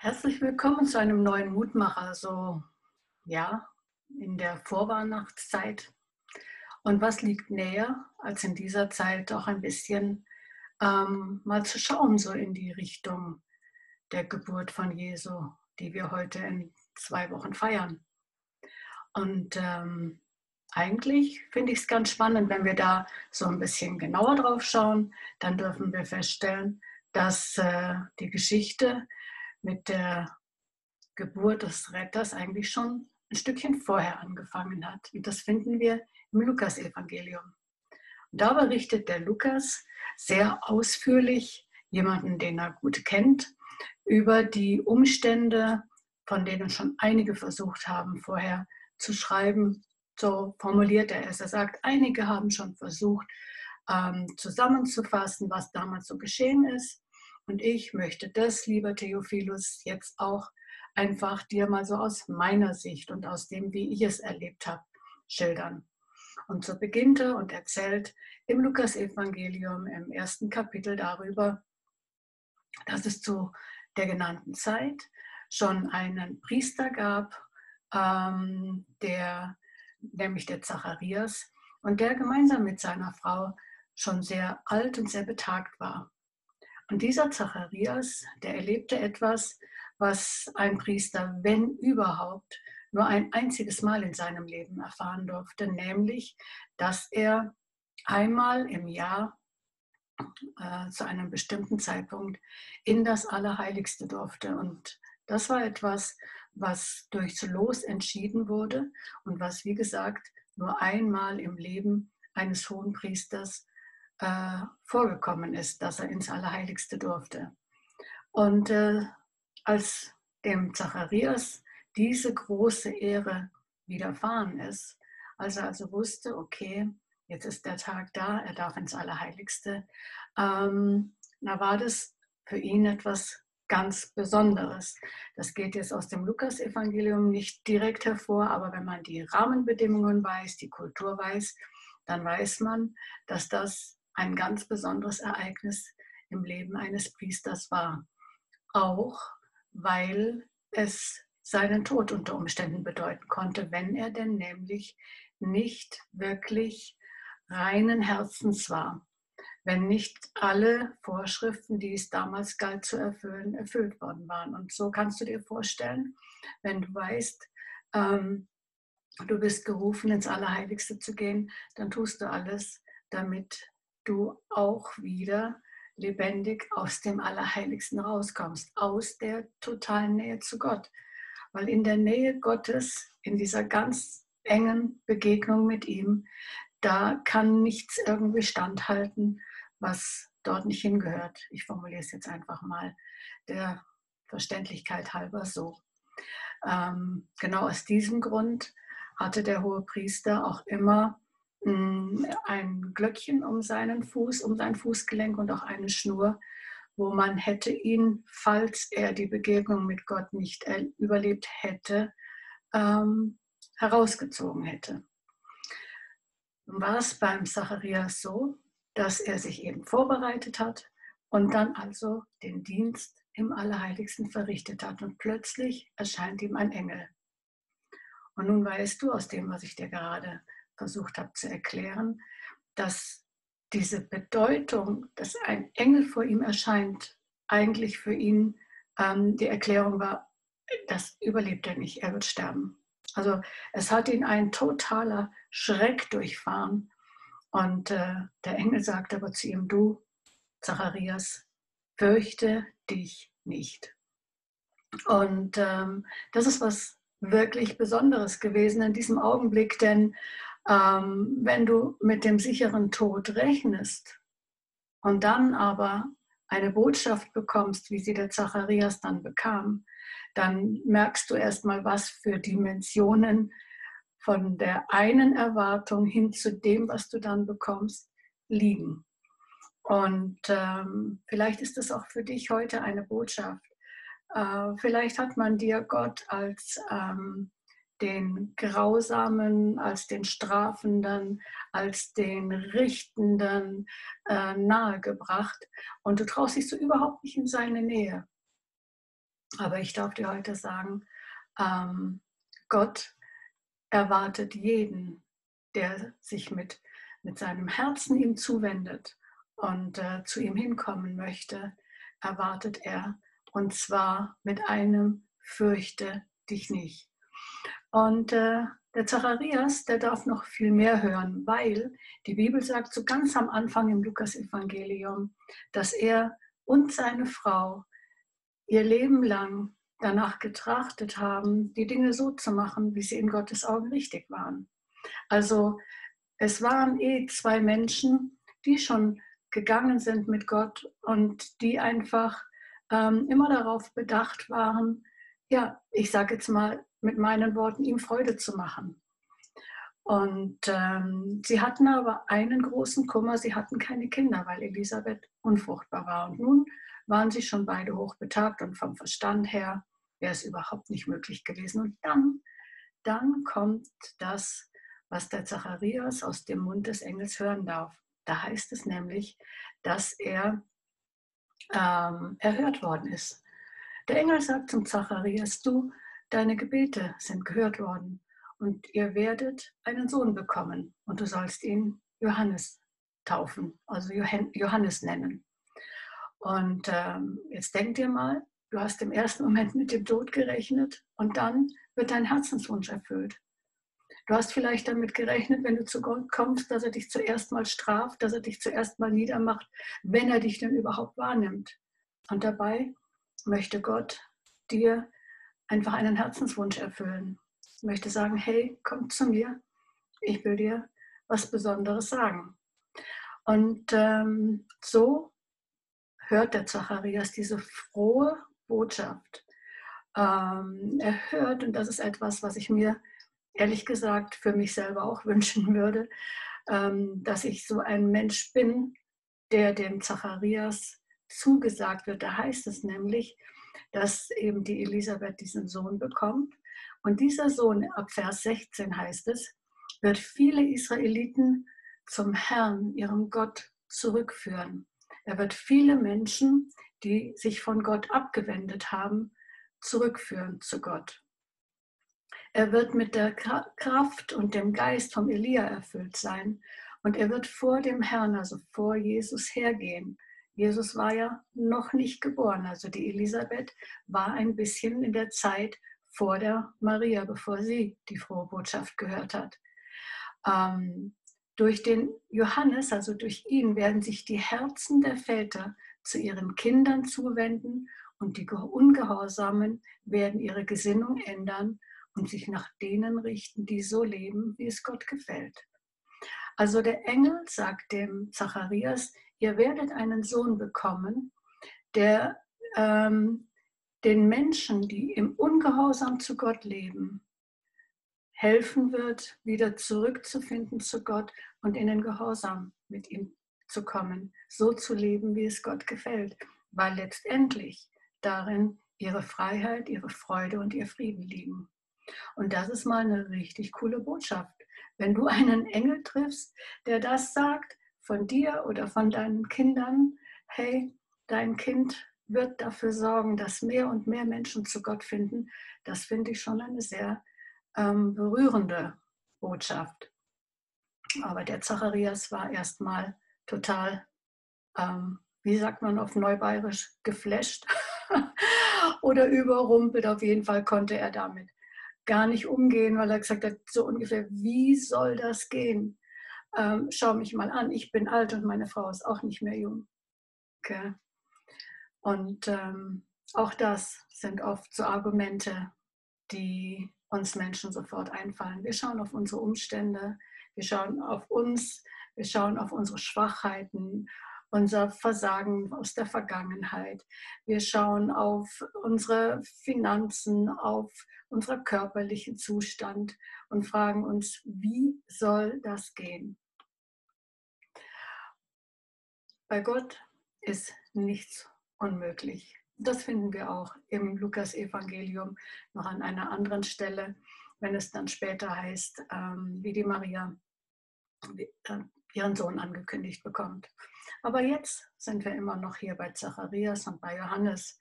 Herzlich willkommen zu einem neuen Mutmacher, so ja, in der Vorweihnachtszeit. Und was liegt näher, als in dieser Zeit auch ein bisschen ähm, mal zu schauen, so in die Richtung der Geburt von Jesu, die wir heute in zwei Wochen feiern. Und ähm, eigentlich finde ich es ganz spannend, wenn wir da so ein bisschen genauer drauf schauen, dann dürfen wir feststellen, dass äh, die Geschichte mit der Geburt des Retters eigentlich schon ein Stückchen vorher angefangen hat. Und das finden wir im Lukas-Evangelium. Da berichtet der Lukas sehr ausführlich, jemanden, den er gut kennt, über die Umstände, von denen schon einige versucht haben, vorher zu schreiben. So formuliert er es. Er sagt, einige haben schon versucht, ähm, zusammenzufassen, was damals so geschehen ist. Und ich möchte das, lieber Theophilus, jetzt auch einfach dir mal so aus meiner Sicht und aus dem, wie ich es erlebt habe, schildern. Und so beginnt er und erzählt im Lukas-Evangelium im ersten Kapitel darüber, dass es zu der genannten Zeit schon einen Priester gab, ähm, der, nämlich der Zacharias, und der gemeinsam mit seiner Frau schon sehr alt und sehr betagt war. Und dieser Zacharias, der erlebte etwas, was ein Priester, wenn überhaupt, nur ein einziges Mal in seinem Leben erfahren durfte, nämlich, dass er einmal im Jahr äh, zu einem bestimmten Zeitpunkt in das Allerheiligste durfte. Und das war etwas, was durchs Los entschieden wurde und was, wie gesagt, nur einmal im Leben eines hohen Priesters äh, vorgekommen ist, dass er ins Allerheiligste durfte. Und äh, als dem Zacharias diese große Ehre widerfahren ist, als er also wusste, okay, jetzt ist der Tag da, er darf ins Allerheiligste, ähm, da war das für ihn etwas ganz Besonderes. Das geht jetzt aus dem Lukas-Evangelium nicht direkt hervor, aber wenn man die Rahmenbedingungen weiß, die Kultur weiß, dann weiß man, dass das ein ganz besonderes Ereignis im Leben eines Priesters war. Auch weil es seinen Tod unter Umständen bedeuten konnte, wenn er denn nämlich nicht wirklich reinen Herzens war, wenn nicht alle Vorschriften, die es damals galt zu erfüllen, erfüllt worden waren. Und so kannst du dir vorstellen, wenn du weißt, ähm, du bist gerufen, ins Allerheiligste zu gehen, dann tust du alles, damit du auch wieder lebendig aus dem Allerheiligsten rauskommst, aus der totalen Nähe zu Gott. Weil in der Nähe Gottes, in dieser ganz engen Begegnung mit ihm, da kann nichts irgendwie standhalten, was dort nicht hingehört. Ich formuliere es jetzt einfach mal der Verständlichkeit halber so. Ähm, genau aus diesem Grund hatte der hohe Priester auch immer Mm, ein Glöckchen um seinen Fuß, um sein Fußgelenk und auch eine Schnur, wo man hätte ihn, falls er die Begegnung mit Gott nicht überlebt hätte, ähm, herausgezogen hätte. Nun war es beim Zacharias so, dass er sich eben vorbereitet hat und dann also den Dienst im Allerheiligsten verrichtet hat und plötzlich erscheint ihm ein Engel. Und nun weißt du aus dem, was ich dir gerade versucht habe zu erklären, dass diese Bedeutung, dass ein Engel vor ihm erscheint, eigentlich für ihn ähm, die Erklärung war, das überlebt er nicht, er wird sterben. Also es hat ihn ein totaler Schreck durchfahren. Und äh, der Engel sagt aber zu ihm, du, Zacharias, fürchte dich nicht. Und ähm, das ist was wirklich Besonderes gewesen in diesem Augenblick, denn ähm, wenn du mit dem sicheren Tod rechnest und dann aber eine Botschaft bekommst, wie sie der Zacharias dann bekam, dann merkst du erstmal, was für Dimensionen von der einen Erwartung hin zu dem, was du dann bekommst, liegen. Und ähm, vielleicht ist es auch für dich heute eine Botschaft. Äh, vielleicht hat man dir Gott als ähm, den Grausamen, als den Strafenden, als den Richtenden äh, nahegebracht. Und du traust dich so überhaupt nicht in seine Nähe. Aber ich darf dir heute sagen, ähm, Gott erwartet jeden, der sich mit, mit seinem Herzen ihm zuwendet und äh, zu ihm hinkommen möchte, erwartet er. Und zwar mit einem Fürchte dich nicht. Und äh, der Zacharias, der darf noch viel mehr hören, weil die Bibel sagt so ganz am Anfang im Lukas-Evangelium, dass er und seine Frau ihr Leben lang danach getrachtet haben, die Dinge so zu machen, wie sie in Gottes Augen richtig waren. Also es waren eh zwei Menschen, die schon gegangen sind mit Gott und die einfach ähm, immer darauf bedacht waren, ja, ich sage jetzt mal mit meinen Worten, ihm Freude zu machen. Und ähm, sie hatten aber einen großen Kummer, sie hatten keine Kinder, weil Elisabeth unfruchtbar war. Und nun waren sie schon beide hochbetagt und vom Verstand her wäre es überhaupt nicht möglich gewesen. Und dann, dann kommt das, was der Zacharias aus dem Mund des Engels hören darf. Da heißt es nämlich, dass er ähm, erhört worden ist. Der Engel sagt zum Zacharias, du, deine Gebete sind gehört worden und ihr werdet einen Sohn bekommen und du sollst ihn Johannes taufen, also Johannes nennen. Und ähm, jetzt denk dir mal, du hast im ersten Moment mit dem Tod gerechnet und dann wird dein Herzenswunsch erfüllt. Du hast vielleicht damit gerechnet, wenn du zu Gott kommst, dass er dich zuerst mal straft, dass er dich zuerst mal niedermacht, wenn er dich denn überhaupt wahrnimmt. Und dabei möchte Gott dir einfach einen Herzenswunsch erfüllen. Ich möchte sagen, hey, komm zu mir, ich will dir was Besonderes sagen. Und ähm, so hört der Zacharias diese frohe Botschaft. Ähm, er hört, und das ist etwas, was ich mir ehrlich gesagt für mich selber auch wünschen würde, ähm, dass ich so ein Mensch bin, der dem Zacharias zugesagt wird. Da heißt es nämlich, dass eben die Elisabeth diesen Sohn bekommt. Und dieser Sohn, ab Vers 16 heißt es, wird viele Israeliten zum Herrn, ihrem Gott, zurückführen. Er wird viele Menschen, die sich von Gott abgewendet haben, zurückführen zu Gott. Er wird mit der Kraft und dem Geist vom Elia erfüllt sein und er wird vor dem Herrn, also vor Jesus hergehen. Jesus war ja noch nicht geboren, also die Elisabeth war ein bisschen in der Zeit vor der Maria, bevor sie die frohe Botschaft gehört hat. Ähm, durch den Johannes, also durch ihn, werden sich die Herzen der Väter zu ihren Kindern zuwenden und die Ungehorsamen werden ihre Gesinnung ändern und sich nach denen richten, die so leben, wie es Gott gefällt. Also der Engel sagt dem Zacharias, ihr werdet einen Sohn bekommen, der ähm, den Menschen, die im Ungehorsam zu Gott leben, helfen wird, wieder zurückzufinden zu Gott und in den Gehorsam mit ihm zu kommen, so zu leben, wie es Gott gefällt, weil letztendlich darin ihre Freiheit, ihre Freude und ihr Frieden liegen. Und das ist mal eine richtig coole Botschaft. Wenn du einen Engel triffst, der das sagt von dir oder von deinen Kindern, hey, dein Kind wird dafür sorgen, dass mehr und mehr Menschen zu Gott finden, das finde ich schon eine sehr ähm, berührende Botschaft. Aber der Zacharias war erstmal total, ähm, wie sagt man auf Neubayerisch, geflasht oder überrumpelt. Auf jeden Fall konnte er damit gar nicht umgehen, weil er gesagt hat, so ungefähr, wie soll das gehen? Ähm, schau mich mal an, ich bin alt und meine Frau ist auch nicht mehr jung. Okay. Und ähm, auch das sind oft so Argumente, die uns Menschen sofort einfallen. Wir schauen auf unsere Umstände, wir schauen auf uns, wir schauen auf unsere Schwachheiten unser Versagen aus der Vergangenheit. Wir schauen auf unsere Finanzen, auf unseren körperlichen Zustand und fragen uns, wie soll das gehen? Bei Gott ist nichts unmöglich. Das finden wir auch im Lukas-Evangelium noch an einer anderen Stelle, wenn es dann später heißt, ähm, wie die Maria äh, ihren Sohn angekündigt bekommt. Aber jetzt sind wir immer noch hier bei Zacharias und bei Johannes.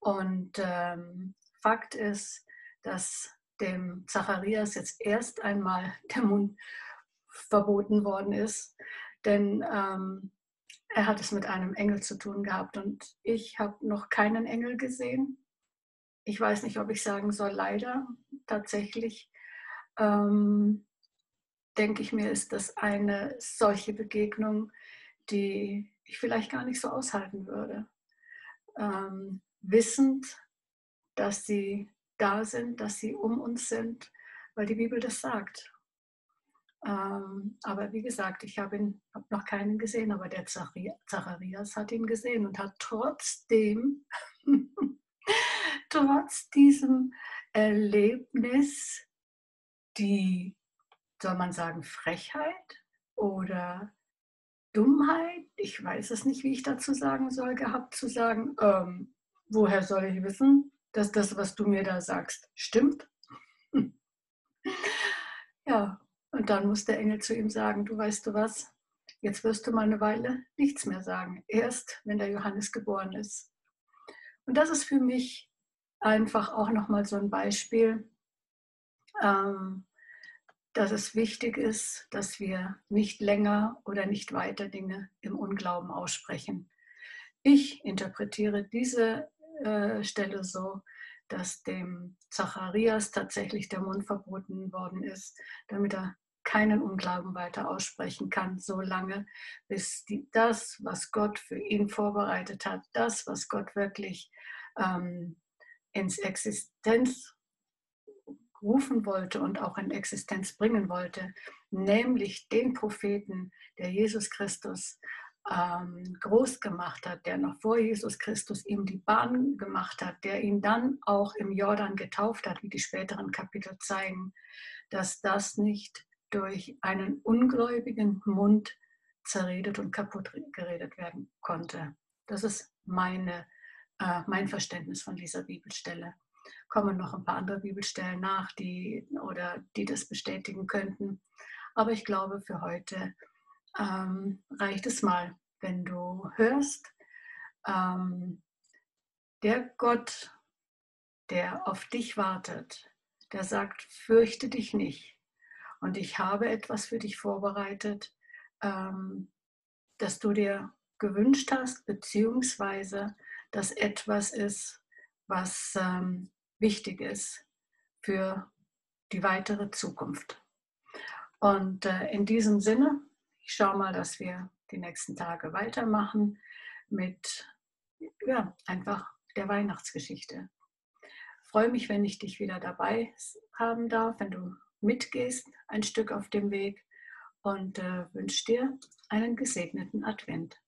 Und ähm, Fakt ist, dass dem Zacharias jetzt erst einmal der Mund verboten worden ist, denn ähm, er hat es mit einem Engel zu tun gehabt und ich habe noch keinen Engel gesehen. Ich weiß nicht, ob ich sagen soll, leider tatsächlich. Ähm, denke ich mir, ist das eine solche Begegnung, die ich vielleicht gar nicht so aushalten würde. Ähm, wissend, dass sie da sind, dass sie um uns sind, weil die Bibel das sagt. Ähm, aber wie gesagt, ich habe hab noch keinen gesehen, aber der Zacharias hat ihn gesehen und hat trotzdem, trotz diesem Erlebnis, die, soll man sagen, Frechheit oder Dummheit, ich weiß es nicht, wie ich dazu sagen soll, gehabt zu sagen, ähm, woher soll ich wissen, dass das, was du mir da sagst, stimmt? ja, und dann muss der Engel zu ihm sagen, du weißt du was, jetzt wirst du mal eine Weile nichts mehr sagen, erst wenn der Johannes geboren ist. Und das ist für mich einfach auch nochmal so ein Beispiel, ähm, dass es wichtig ist, dass wir nicht länger oder nicht weiter Dinge im Unglauben aussprechen. Ich interpretiere diese äh, Stelle so, dass dem Zacharias tatsächlich der Mund verboten worden ist, damit er keinen Unglauben weiter aussprechen kann, solange bis die, das, was Gott für ihn vorbereitet hat, das, was Gott wirklich ähm, ins Existenz rufen wollte und auch in Existenz bringen wollte, nämlich den Propheten, der Jesus Christus ähm, groß gemacht hat, der noch vor Jesus Christus ihm die Bahn gemacht hat, der ihn dann auch im Jordan getauft hat, wie die späteren Kapitel zeigen, dass das nicht durch einen ungläubigen Mund zerredet und kaputt geredet werden konnte. Das ist meine, äh, mein Verständnis von dieser Bibelstelle kommen noch ein paar andere Bibelstellen nach, die oder die das bestätigen könnten. Aber ich glaube, für heute ähm, reicht es mal, wenn du hörst, ähm, der Gott, der auf dich wartet, der sagt, fürchte dich nicht. Und ich habe etwas für dich vorbereitet, ähm, das du dir gewünscht hast, beziehungsweise das etwas ist, was ähm, wichtig ist für die weitere Zukunft. Und äh, in diesem Sinne, ich schaue mal, dass wir die nächsten Tage weitermachen mit ja, einfach der Weihnachtsgeschichte. Ich freue mich, wenn ich dich wieder dabei haben darf, wenn du mitgehst ein Stück auf dem Weg und äh, wünsche dir einen gesegneten Advent.